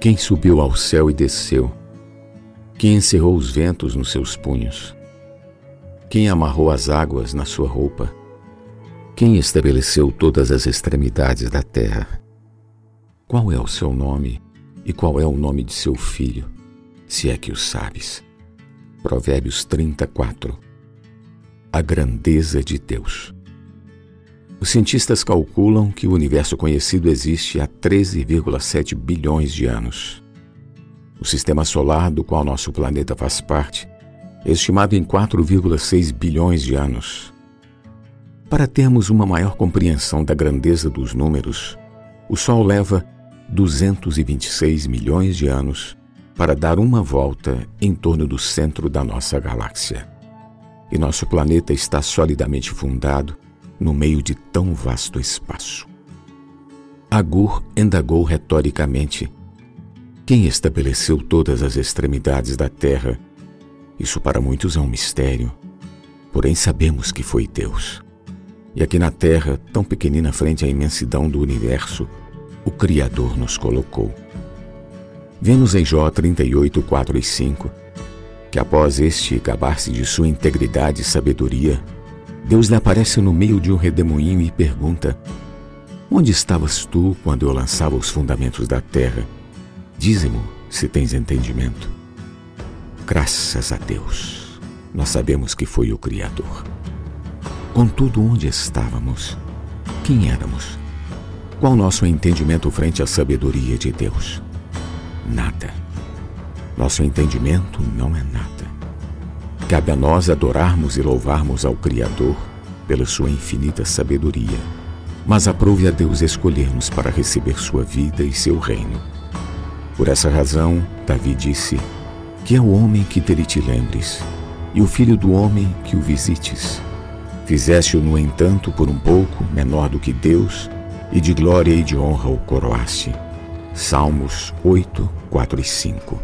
Quem subiu ao céu e desceu? Quem encerrou os ventos nos seus punhos? Quem amarrou as águas na sua roupa? Quem estabeleceu todas as extremidades da terra? Qual é o seu nome e qual é o nome de seu filho, se é que o sabes? Provérbios 34 A grandeza de Deus. Os cientistas calculam que o universo conhecido existe há 13,7 bilhões de anos. O sistema solar do qual nosso planeta faz parte é estimado em 4,6 bilhões de anos. Para termos uma maior compreensão da grandeza dos números, o Sol leva 226 milhões de anos para dar uma volta em torno do centro da nossa galáxia. E nosso planeta está solidamente fundado no meio de tão vasto espaço. Agur indagou retoricamente: Quem estabeleceu todas as extremidades da Terra? Isso para muitos é um mistério, porém sabemos que foi Deus. E aqui na Terra, tão pequenina frente à imensidão do universo, o Criador nos colocou. Vemos em Jó 38, 4 e 5 que após este gabar-se de sua integridade e sabedoria, Deus lhe aparece no meio de um redemoinho e pergunta: Onde estavas tu quando eu lançava os fundamentos da terra? Dize-mo se tens entendimento. Graças a Deus, nós sabemos que foi o Criador. Contudo, onde estávamos? Quem éramos? Qual nosso entendimento frente à sabedoria de Deus? Nada. Nosso entendimento não é nada. Cabe a nós adorarmos e louvarmos ao Criador pela sua infinita sabedoria, mas aprove a Deus escolher-nos para receber sua vida e seu reino. Por essa razão, Davi disse: Que é o homem que dele te lembres, e o filho do homem que o visites Fizeste-o, no entanto, por um pouco menor do que Deus, e de glória e de honra o coroaste. Salmos 8, 4 e 5.